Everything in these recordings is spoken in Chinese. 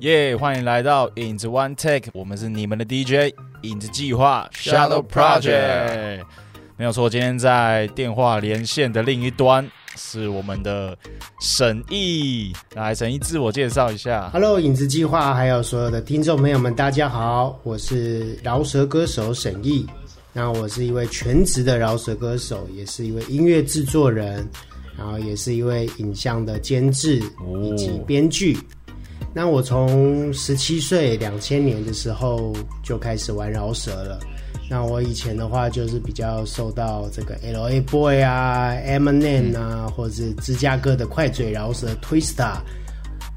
耶欢迎来到影子 One Take，我们是你们的 DJ 影子计划 Shadow Project。没有错，今天在电话连线的另一端是我们的沈毅。来，沈毅自我介绍一下。Hello，影子计划还有所有的听众朋友们，大家好，我是饶舌歌手沈毅。那我是一位全职的饶舌歌手，也是一位音乐制作人，然后也是一位影像的监制以及编剧。那我从十七岁两千年的时候就开始玩饶舌了。那我以前的话就是比较受到这个 L A Boy 啊、Eminem 啊，或者是芝加哥的快嘴饶舌 Twista。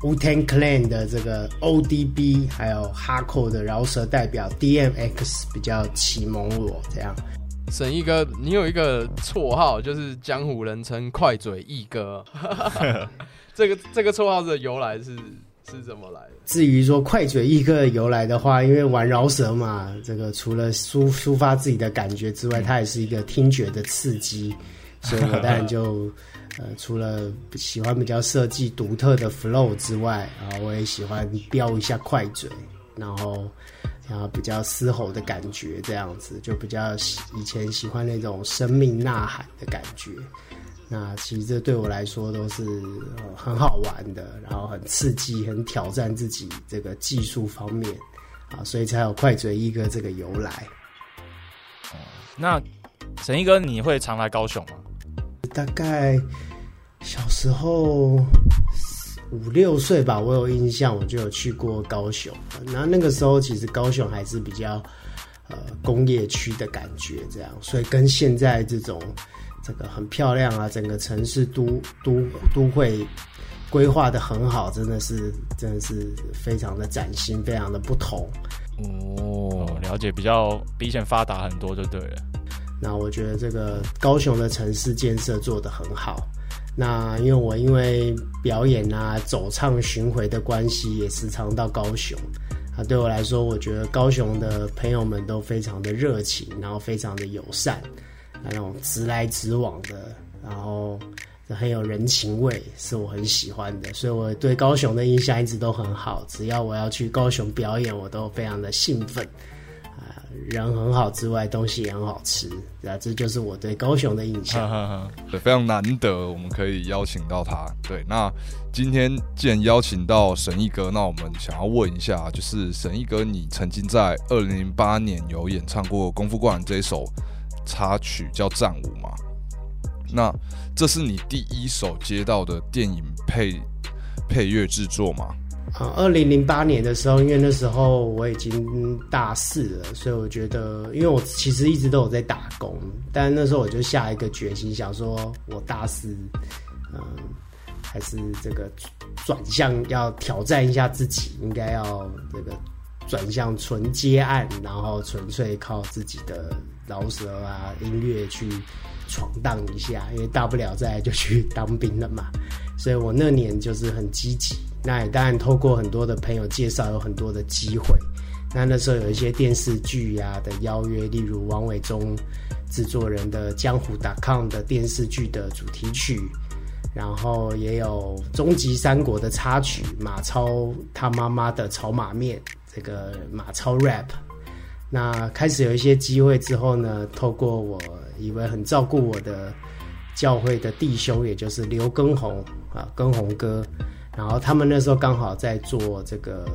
Wu Tang Clan 的这个 ODB，还有哈扣的饶舌代表 DMX 比较启蒙我这样。沈毅哥，你有一个绰号，就是江湖人称“快嘴毅哥”。这个这个绰号的由来是是怎么来的？至于说快嘴一个由来的话，因为玩饶舌嘛，这个除了抒抒发自己的感觉之外，它也是一个听觉的刺激，所以我当然就 呃，除了喜欢比较设计独特的 flow 之外，啊，我也喜欢飙一下快嘴，然后然后比较嘶吼的感觉，这样子就比较以前喜欢那种生命呐喊的感觉。那其实这对我来说都是、呃、很好玩的，然后很刺激、很挑战自己这个技术方面啊，所以才有快嘴一哥这个由来。那沈一哥，你会常来高雄吗？大概小时候五六岁吧，我有印象，我就有去过高雄。那那个时候其实高雄还是比较呃工业区的感觉，这样，所以跟现在这种这个很漂亮啊，整个城市都都都会规划的很好，真的是真的是非常的崭新，非常的不同。哦，了解，比较比以前发达很多就对了。那我觉得这个高雄的城市建设做得很好。那因为我因为表演啊、走唱巡回的关系，也时常到高雄。啊，对我来说，我觉得高雄的朋友们都非常的热情，然后非常的友善，那种直来直往的，然后很有人情味，是我很喜欢的。所以我对高雄的印象一直都很好。只要我要去高雄表演，我都非常的兴奋。啊人很好之外，东西也很好吃，啊，这就是我对高雄的印象。对，非常难得我们可以邀请到他。对，那今天既然邀请到沈毅哥，那我们想要问一下，就是沈毅哥，你曾经在二零零八年有演唱过《功夫灌篮》这一首插曲叫《战舞》吗？那这是你第一首接到的电影配配乐制作吗？啊，二零零八年的时候，因为那时候我已经大四了，所以我觉得，因为我其实一直都有在打工，但那时候我就下一个决心，想说我大四，嗯，还是这个转向要挑战一下自己，应该要这个转向纯接案，然后纯粹靠自己的饶舌啊音乐去闯荡一下，因为大不了再就去 当兵了嘛，所以我那年就是很积极。那也当然透过很多的朋友介绍，有很多的机会。那那时候有一些电视剧呀、的邀约，例如王伟忠制作人的《江湖 .com》的电视剧的主题曲，然后也有《终极三国》的插曲，马超他妈妈的炒马面，这个马超 rap。那开始有一些机会之后呢，透过我以为很照顾我的教会的弟兄，也就是刘畊宏啊，畊宏哥。然后他们那时候刚好在做这个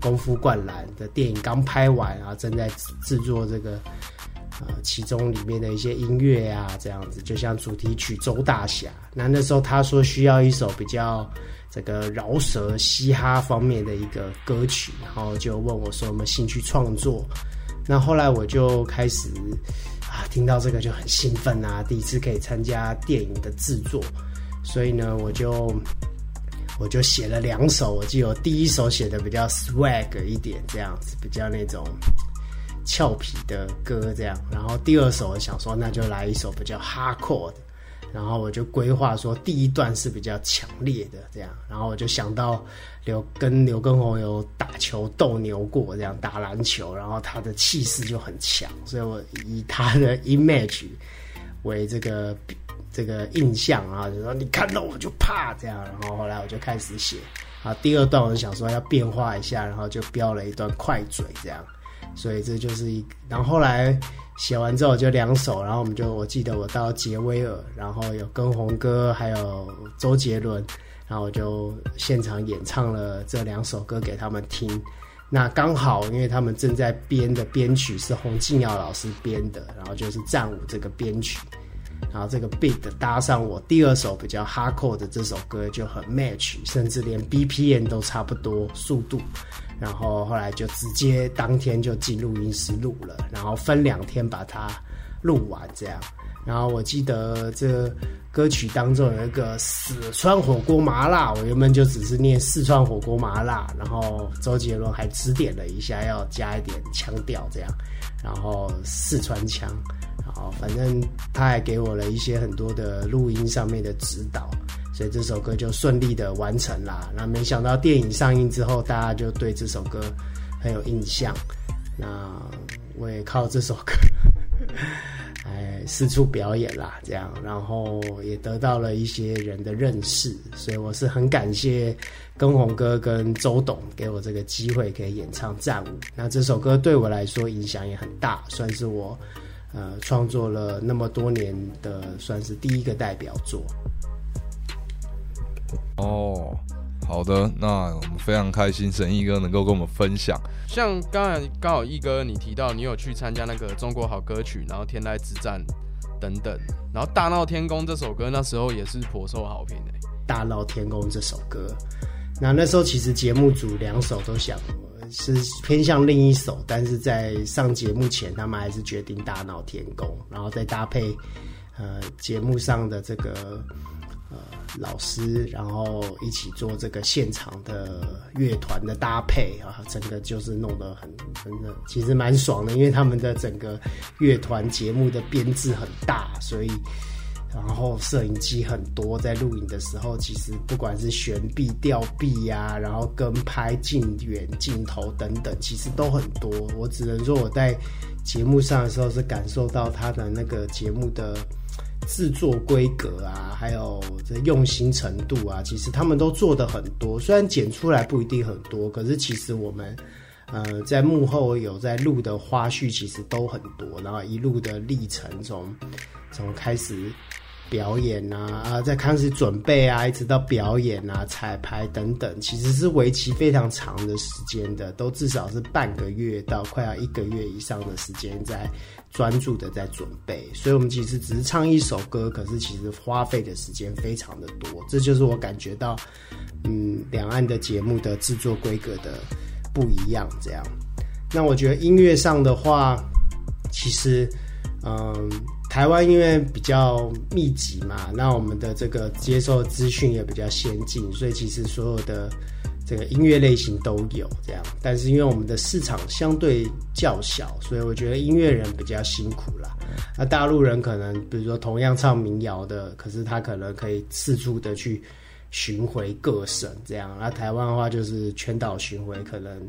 《功夫灌篮》的电影刚拍完啊，正在制作这个呃其中里面的一些音乐啊，这样子，就像主题曲《周大侠》。那那时候他说需要一首比较这个饶舌嘻哈方面的一个歌曲，然后就问我说有没有兴趣创作。那后来我就开始啊听到这个就很兴奋啊，第一次可以参加电影的制作，所以呢我就。我就写了两首，我记得第一首写的比较 swag 一点，这样子比较那种俏皮的歌，这样。然后第二首我想说，那就来一首比较 hardcore 的。然后我就规划说，第一段是比较强烈的这样。然后我就想到刘跟刘畊宏有打球斗牛过，这样打篮球，然后他的气势就很强，所以我以他的 image 为这个。这个印象啊，就说你看到我就怕这样，然后后来我就开始写，啊，第二段我就想说要变化一下，然后就标了一段快嘴这样，所以这就是一，然后后来写完之后就两首，然后我们就我记得我到杰威尔，然后有跟红哥还有周杰伦，然后我就现场演唱了这两首歌给他们听。那刚好，因为他们正在编的编曲是洪敬耀老师编的，然后就是战舞这个编曲，然后这个 beat 搭上我第二首比较 hardcore 的这首歌就很 match，甚至连 BPM 都差不多速度，然后后来就直接当天就进录音室录了，然后分两天把它录完这样。然后我记得这歌曲当中有一个四川火锅麻辣，我原本就只是念四川火锅麻辣，然后周杰伦还指点了一下，要加一点腔调这样，然后四川腔，好反正他还给我了一些很多的录音上面的指导，所以这首歌就顺利的完成啦。那没想到电影上映之后，大家就对这首歌很有印象，那我也靠这首歌。哎，四处表演啦，这样，然后也得到了一些人的认识，所以我是很感谢跟红哥跟周董给我这个机会可以演唱《战舞》。那这首歌对我来说影响也很大，算是我呃创作了那么多年的算是第一个代表作。哦。好的，那我们非常开心，沈毅哥能够跟我们分享。像刚才刚好毅哥你提到你有去参加那个中国好歌曲，然后天籁之战等等，然后大闹天宫这首歌那时候也是颇受好评诶。大闹天宫这首歌，那那时候其实节目组两首都想是偏向另一首，但是在上节目前，他们还是决定大闹天宫，然后再搭配呃节目上的这个。呃，老师，然后一起做这个现场的乐团的搭配啊，整个就是弄得很真的，其实蛮爽的，因为他们的整个乐团节目的编制很大，所以然后摄影机很多，在录影的时候，其实不管是悬臂、吊臂呀，然后跟拍、近远镜头等等，其实都很多。我只能说我在节目上的时候是感受到他的那个节目的。制作规格啊，还有这用心程度啊，其实他们都做的很多。虽然剪出来不一定很多，可是其实我们呃在幕后有在录的花絮，其实都很多。然后一路的历程，从从开始。表演啊啊，在开始准备啊，一直到表演啊、彩排等等，其实是为期非常长的时间的，都至少是半个月到快要一个月以上的时间在专注的在准备。所以，我们其实只是唱一首歌，可是其实花费的时间非常的多。这就是我感觉到，嗯，两岸的节目的制作规格的不一样。这样，那我觉得音乐上的话，其实，嗯。台湾因为比较密集嘛，那我们的这个接受资讯也比较先进，所以其实所有的这个音乐类型都有这样。但是因为我们的市场相对较小，所以我觉得音乐人比较辛苦啦。那大陆人可能比如说同样唱民谣的，可是他可能可以四处的去巡回各省这样。那台湾的话就是全岛巡回，可能。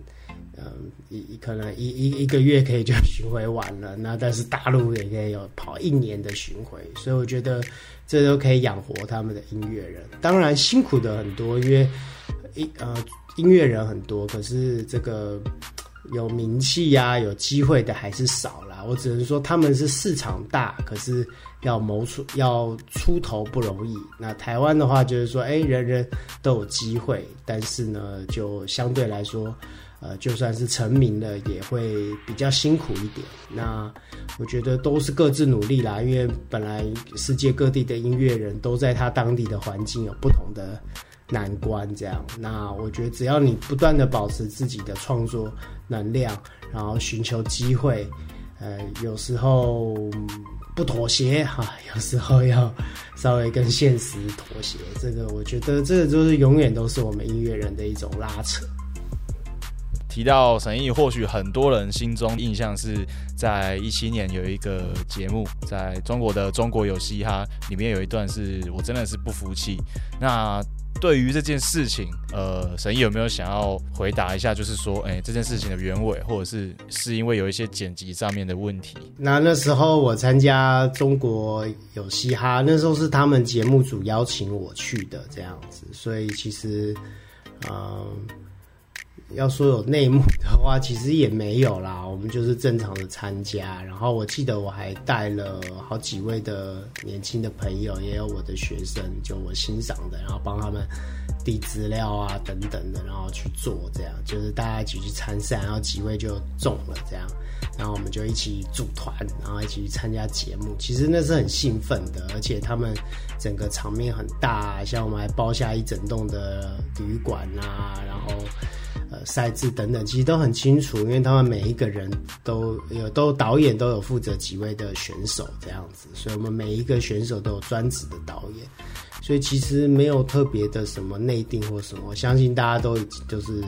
嗯，一可能一一一个月可以就巡回完了，那但是大陆也可以有跑一年的巡回，所以我觉得这都可以养活他们的音乐人。当然辛苦的很多，因为音呃音乐人很多，可是这个有名气呀、有机会的还是少啦。我只能说他们是市场大，可是要谋出要出头不容易。那台湾的话就是说，哎，人人都有机会，但是呢，就相对来说。呃，就算是成名了，也会比较辛苦一点。那我觉得都是各自努力啦，因为本来世界各地的音乐人都在他当地的环境有不同的难关，这样。那我觉得只要你不断的保持自己的创作能量，然后寻求机会，呃，有时候不妥协哈，有时候要稍微跟现实妥协。这个我觉得这个就是永远都是我们音乐人的一种拉扯。提到沈毅，或许很多人心中印象是在一七年有一个节目，在中国的《中国有嘻哈》里面有一段是我真的是不服气。那对于这件事情，呃，沈毅有没有想要回答一下？就是说，哎，这件事情的原委，或者是是因为有一些剪辑上面的问题？那那时候我参加《中国有嘻哈》，那时候是他们节目组邀请我去的这样子，所以其实。嗯，要说有内幕的话，其实也没有啦。我们就是正常的参加。然后我记得我还带了好几位的年轻的朋友，也有我的学生，就我欣赏的，然后帮他们递资料啊等等的，然后去做这样，就是大家一起去参赛，然后几位就中了这样，然后我们就一起组团，然后一起去参加节目。其实那是很兴奋的，而且他们整个场面很大，像我们还包下一整栋的旅馆啊，然后。呃，赛制等等，其实都很清楚，因为他们每一个人都有，都导演都有负责几位的选手这样子，所以我们每一个选手都有专职的导演，所以其实没有特别的什么内定或什么，我相信大家都已经就是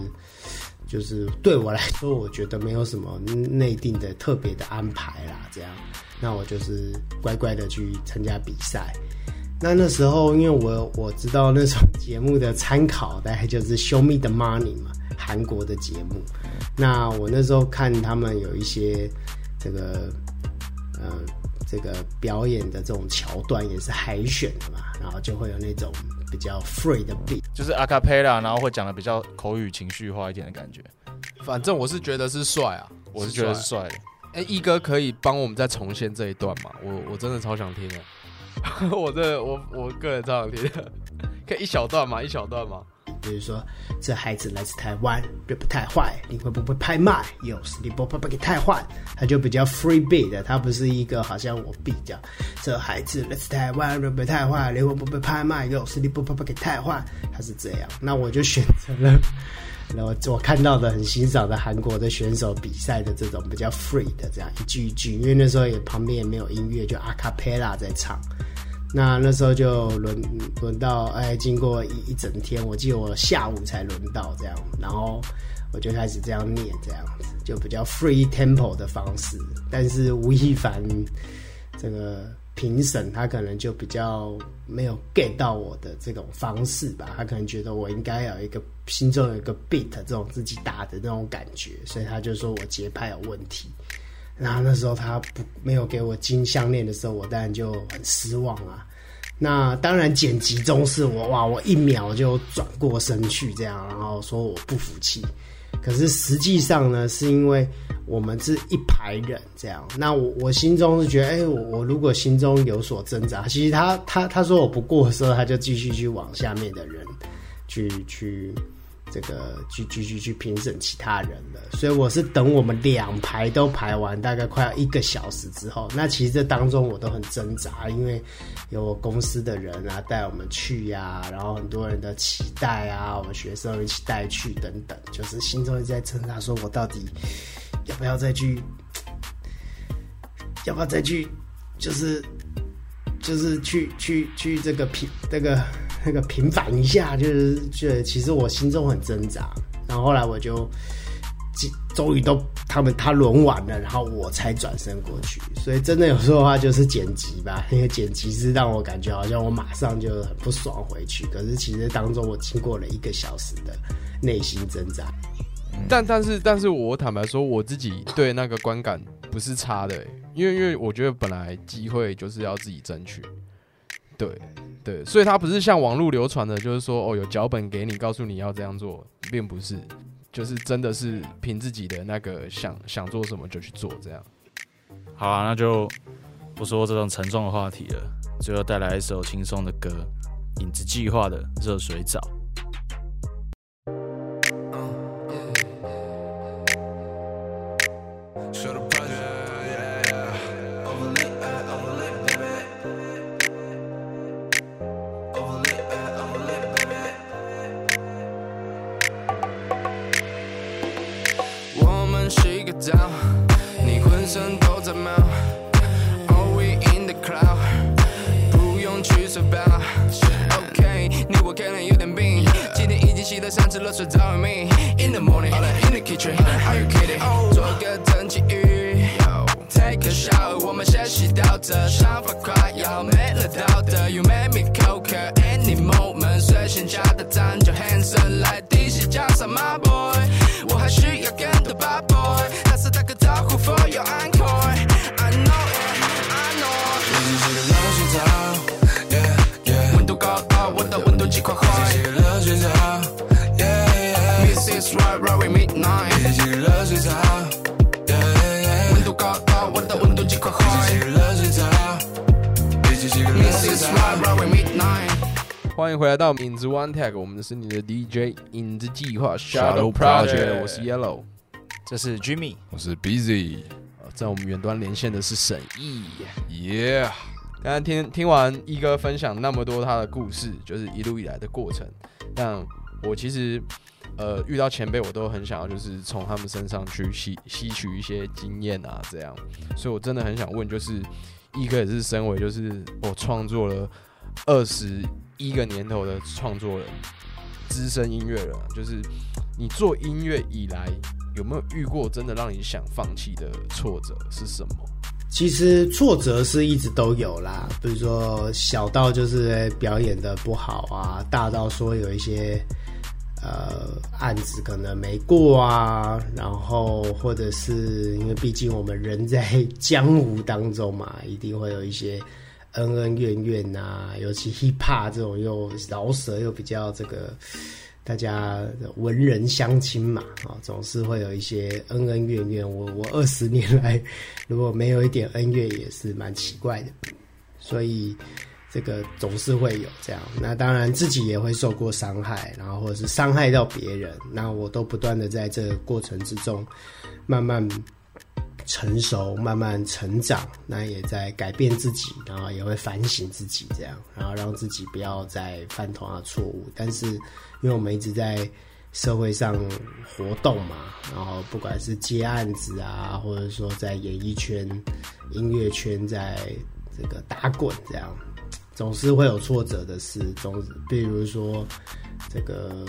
就是对我来说，我觉得没有什么内定的特别的安排啦，这样，那我就是乖乖的去参加比赛。那那时候，因为我我知道那种节目的参考，大概就是《Show Me the Money》嘛。韩国的节目，那我那时候看他们有一些这个，呃，这个表演的这种桥段也是海选的嘛，然后就会有那种比较 free 的 beat，就是阿卡贝拉，然后会讲的比较口语情绪化一点的感觉。反正我是觉得是帅啊，我是觉得是帅的。哎，一哥可以帮我们再重现这一段吗？我我真的超想听的，我这我我个人超想听，可以一小段吗？一小段吗？比如说，这孩子来自台湾，rap 太坏，你会不会拍卖？有实力不不不给太坏，他就比较 free beat 的，他不是一个好像我 beat 这。孩子来自台湾，rap 太坏，你会不会拍卖？有实力不不不给太坏，他是这样。那我就选择了，然后我看到的很欣赏的韩国的选手比赛的这种比较 free 的这样一句一句，因为那时候也旁边也没有音乐，就阿卡贝拉在唱。那那时候就轮轮到哎，经过一一整天，我记得我下午才轮到这样，然后我就开始这样念这样子，就比较 free tempo 的方式。但是吴亦凡这个评审他可能就比较没有 get 到我的这种方式吧，他可能觉得我应该有一个心中有一个 beat 这种自己打的那种感觉，所以他就说我节拍有问题。然后那时候他不没有给我金项链的时候，我当然就很失望啊。那当然剪辑中是我哇，我一秒就转过身去这样，然后说我不服气。可是实际上呢，是因为我们是一排人这样。那我我心中是觉得，哎，我我如果心中有所挣扎，其实他他他说我不过的时候，他就继续去往下面的人去去。这个去去去去评审其他人了，所以我是等我们两排都排完，大概快要一个小时之后。那其实这当中我都很挣扎，因为有我公司的人啊带我们去呀，然后很多人的期待啊，我们学生一起带去等等，就是心中一直在挣扎，说我到底要不要再去，要不要再去，就是就是去去去这个评这个。那个平反一下，就是就其实我心中很挣扎，然后后来我就终于都他们他轮完了，然后我才转身过去。所以真的有时候的话就是剪辑吧，因 为剪辑是让我感觉好像我马上就很不爽回去，可是其实当中我经过了一个小时的内心挣扎。但但是但是我坦白说，我自己对那个观感不是差的，因为因为我觉得本来机会就是要自己争取，对。对，所以它不是像网络流传的，就是说哦，有脚本给你，告诉你要这样做，并不是，就是真的是凭自己的那个想想做什么就去做这样。好啊，那就不说这种沉重的话题了，最后带来一首轻松的歌，《影子计划》的《热水澡》。身都在冒 all we in the cloud 不用去 spa ok 你我可能有点病今天已经洗了三次热水澡 me in the morning all in the kitchen are you kidding 做个蒸汽浴 take a shower 我们先洗到这想法快要没了道德 you make me coke any moment 随性加的咱就 handsome 来 dj 加上 my boy 我还需要更多 bad boy 但是大哥欢迎回来到影子 One Tag，我们的是你的 DJ 影子计划 Shadow Project，我是 Yellow。这是 Jimmy，我是 Busy，呃在我们远端连线的是沈毅。耶、刚刚听听完一哥分享那么多他的故事，就是一路以来的过程，但我其实呃遇到前辈，我都很想要就是从他们身上去吸吸取一些经验啊，这样，所以我真的很想问，就是一哥也是身为就是我创作了二十一个年头的创作人，资深音乐人啊，就是你做音乐以来有没有遇过真的让你想放弃的挫折是什么？其实挫折是一直都有啦，比如说小到就是表演的不好啊，大到说有一些呃案子可能没过啊，然后或者是因为毕竟我们人在江湖当中嘛，一定会有一些恩恩怨怨呐，尤其 hip hop 这种又饶舌又比较这个。大家文人相亲嘛，啊、总是会有一些恩恩怨怨。我我二十年来，如果没有一点恩怨，也是蛮奇怪的。所以这个总是会有这样。那当然自己也会受过伤害，然后或者是伤害到别人，那我都不断的在这个过程之中慢慢成熟，慢慢成长，那也在改变自己，然后也会反省自己，这样，然后让自己不要再犯同样的错误。但是，因为我们一直在社会上活动嘛，然后不管是接案子啊，或者说在演艺圈、音乐圈，在这个打滚，这样总是会有挫折的事，总比如说这个，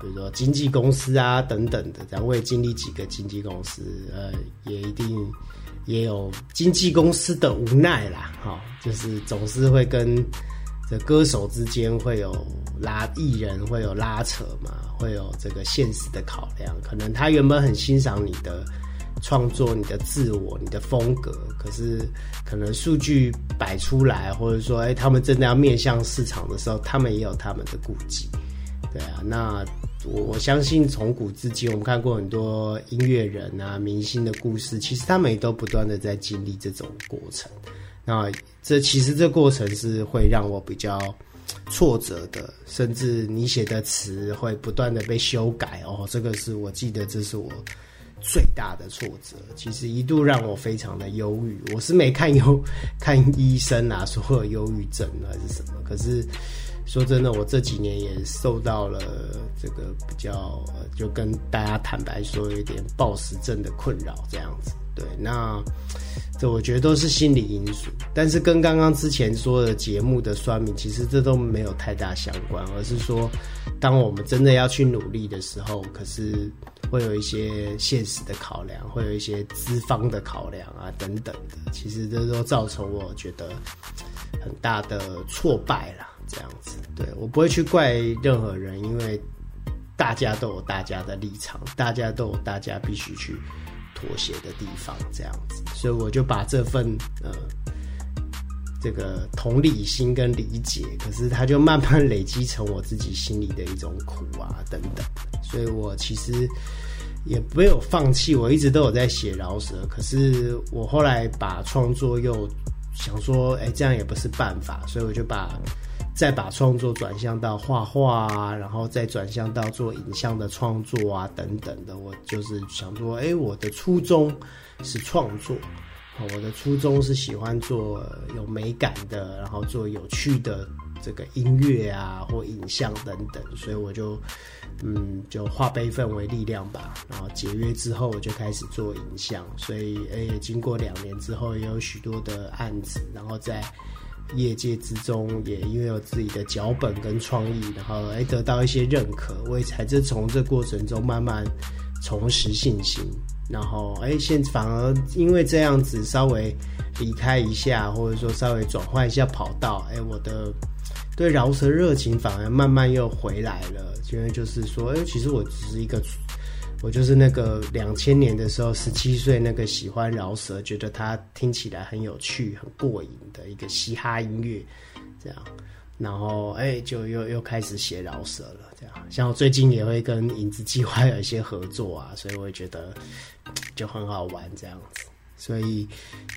比如说经纪公司啊等等的，这样我也经历几个经纪公司，呃，也一定也有经纪公司的无奈啦，哈、就是总是会跟这歌手之间会有拉艺人会有拉扯嘛，会有这个现实的考量，可能他原本很欣赏你的。创作你的自我、你的风格，可是可能数据摆出来，或者说，哎、他们真的要面向市场的时候，他们也有他们的顾忌。对啊，那我我相信从古至今，我们看过很多音乐人啊、明星的故事，其实他们也都不断的在经历这种过程。那这其实这过程是会让我比较挫折的，甚至你写的词会不断的被修改哦。这个是我记得，这是我最大的挫折。其实一度让我非常的忧郁。我是没看忧看医生啊，说有忧郁症还是什么。可是说真的，我这几年也受到了这个比较，就跟大家坦白说，有点暴食症的困扰这样子。对，那这我觉得都是心理因素，但是跟刚刚之前说的节目的说明，其实这都没有太大相关，而是说，当我们真的要去努力的时候，可是会有一些现实的考量，会有一些资方的考量啊等等的，其实这都造成我觉得很大的挫败啦。这样子，对我不会去怪任何人，因为大家都有大家的立场，大家都有大家必须去妥协的地方，这样子，所以我就把这份呃这个同理心跟理解，可是它就慢慢累积成我自己心里的一种苦啊等等，所以我其实也没有放弃，我一直都有在写饶舌，可是我后来把创作又想说，哎，这样也不是办法，所以我就把。再把创作转向到画画啊，然后再转向到做影像的创作啊，等等的。我就是想说，哎，我的初衷是创作，我的初衷是喜欢做有美感的，然后做有趣的这个音乐啊或影像等等。所以我就，嗯，就化悲愤为力量吧。然后解约之后，我就开始做影像。所以，哎，经过两年之后，也有许多的案子，然后在。业界之中，也因为有自己的脚本跟创意，然后哎得到一些认可，我也才是从这过程中慢慢重拾信心，然后哎现反而因为这样子稍微离开一下，或者说稍微转换一下跑道，哎我的对饶舌热情反而慢慢又回来了，因为就是说哎其实我只是一个。我就是那个两千年的时候，十七岁那个喜欢饶舌，觉得他听起来很有趣、很过瘾的一个嘻哈音乐，这样，然后哎，就又又开始写饶舌了，这样。像我最近也会跟影子计划有一些合作啊，所以我也觉得就很好玩这样子。所以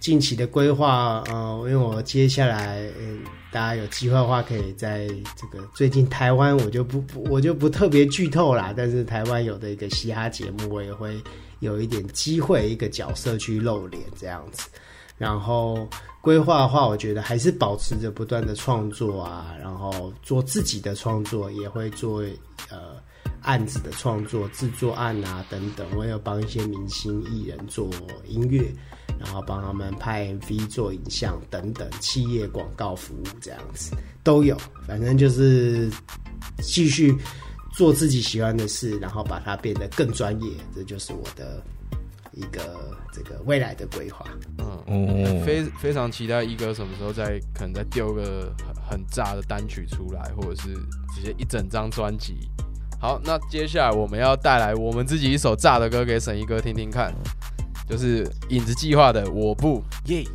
近期的规划，呃，因为我接下来，呃大家有机会的话，可以在这个最近台湾，我就不不我就不特别剧透啦。但是台湾有的一个嘻哈节目，我也会有一点机会，一个角色去露脸这样子。然后规划的话，我觉得还是保持着不断的创作啊，然后做自己的创作，也会做呃案子的创作、制作案啊等等。我有帮一些明星艺人做音乐，然后帮他们拍 MV、做影像等等，企业广告服务这样子都有。反正就是继续做自己喜欢的事，然后把它变得更专业，这就是我的一个这个未来的规划。嗯，哦，非非常期待一哥什么时候再可能再丢个很很炸的单曲出来，或者是直接一整张专辑。好，那接下来我们要带来我们自己一首炸的歌给沈一哥听听看，就是影子计划的《我不》耶。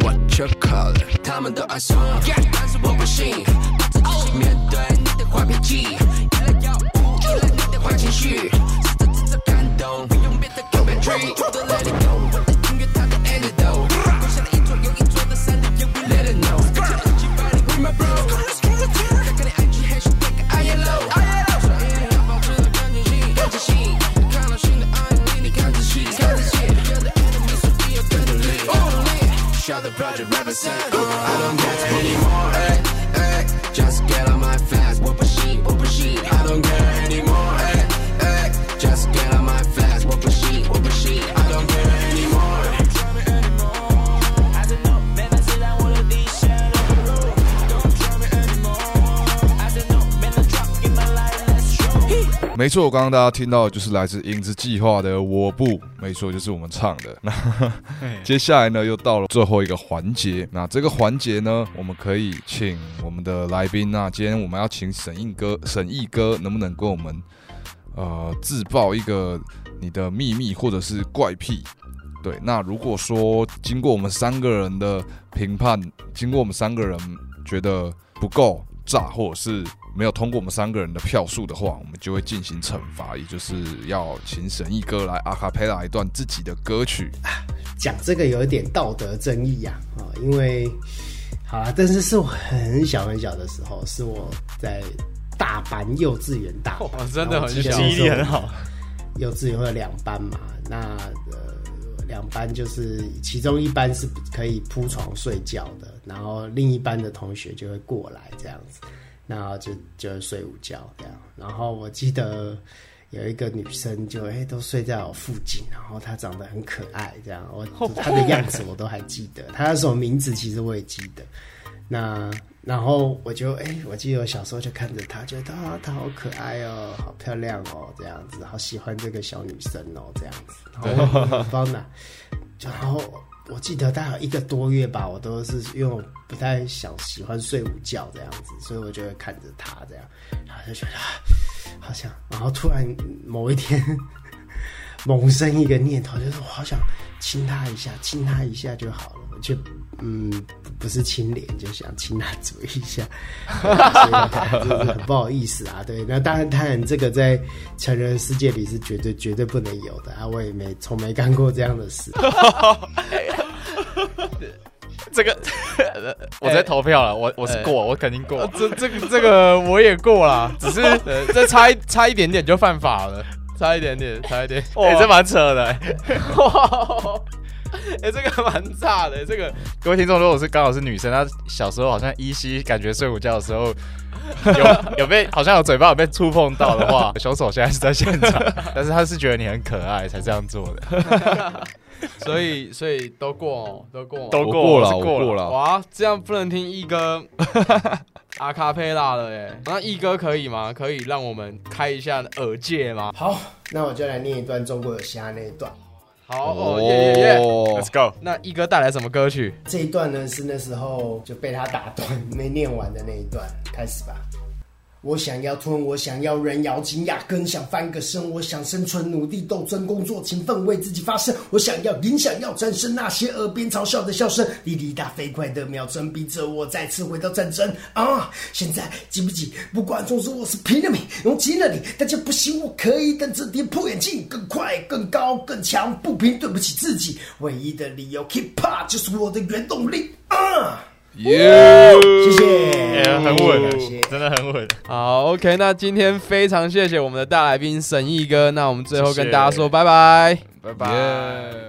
What you call it？他们都爱说，但是我不信。没错，刚刚大家听到的就是来自影子计划的《我不》，没错，就是我们唱的。那接下来呢，又到了最后一个环节。那这个环节呢，我们可以请我们的来宾。那今天我们要请沈毅哥，沈毅哥能不能跟我们呃自曝一个你的秘密或者是怪癖？对，那如果说经过我们三个人的评判，经过我们三个人觉得不够炸，或者是没有通过我们三个人的票数的话，我们就会进行惩罚，也就是要请沈毅哥来阿卡佩拉一段自己的歌曲。讲这个有一点道德争议呀、啊，因为好了，但是是我很小很小的时候，是我在大班幼稚园大班，哇真的很小记忆力很好。幼稚园会有两班嘛，那呃两班就是其中一班是可以铺床睡觉的，然后另一班的同学就会过来这样子，然后就就会睡午觉这样。然后我记得有一个女生就哎、都睡在我附近，然后她长得很可爱，这样我她的样子我都还记得，她叫什么名字其实我也记得。那然后我就哎、我记得我小时候就看着她，觉得她好可爱哦，好漂亮哦，这样子，好喜欢这个小女生哦，这样子。然后我不知道哪，就然后我记得大概一个多月吧，我都是因为我不太想喜欢睡午觉这样子，所以我就会看着他这样，然后就觉得好像，然后突然某一天 萌生一个念头，就是我好想亲他一下，亲他一下就好了。我就嗯，不是清廉，就想亲他煮一下，所以就是很不好意思啊。对，那当然，当然这个在成人世界里是绝对绝对不能有的啊！我也没从没干过这样的事。这个 我在投票了，我我是过，我肯定过呃。这这个这个我也过了，只是呃这差一差一点点就犯法了，差一点点，差一点。哎，这蛮扯的。哇，哎、这个蛮炸的，这个各位听众，如果是刚好是女生，她小时候好像依稀感觉睡午觉的时候。有有被好像有嘴巴有被触碰到的话，凶手现在是在现场，但是他是觉得你很可爱才这样做的，所以所以都过哦，都过哦、都过了，是过了我过了。哇，这样不能听一哥阿卡佩拉了耶。那一哥可以吗？可以让我们开一下耳界吗？好，那我就来念一段中国有虾那一段。好哦，耶耶耶。哦 Let's go。那一哥带来什么歌曲？这一段呢是那时候就被他打断没念完的那一段，开始吧。我想要吞，我想要人咬紧牙根，想翻个身，我想生存，努力斗争，工作勤奋，为自己发声。我想要赢，想要战胜那些耳边嘲笑的笑声，滴滴答飞快的秒针，逼着我再次回到战争啊！现在急不急？不管，总之我是拼了命，用尽了力。大家不行，我可以等着跌破眼镜，更快、更高、更强。不拼，对不起自己。唯一的理由，keep up 就是我的原动力啊！耶！谢谢，哎，很稳真的很稳。好，OK，那今天非常谢谢我们的大来宾沈毅哥，那我们最后跟大家说拜拜。拜拜。耶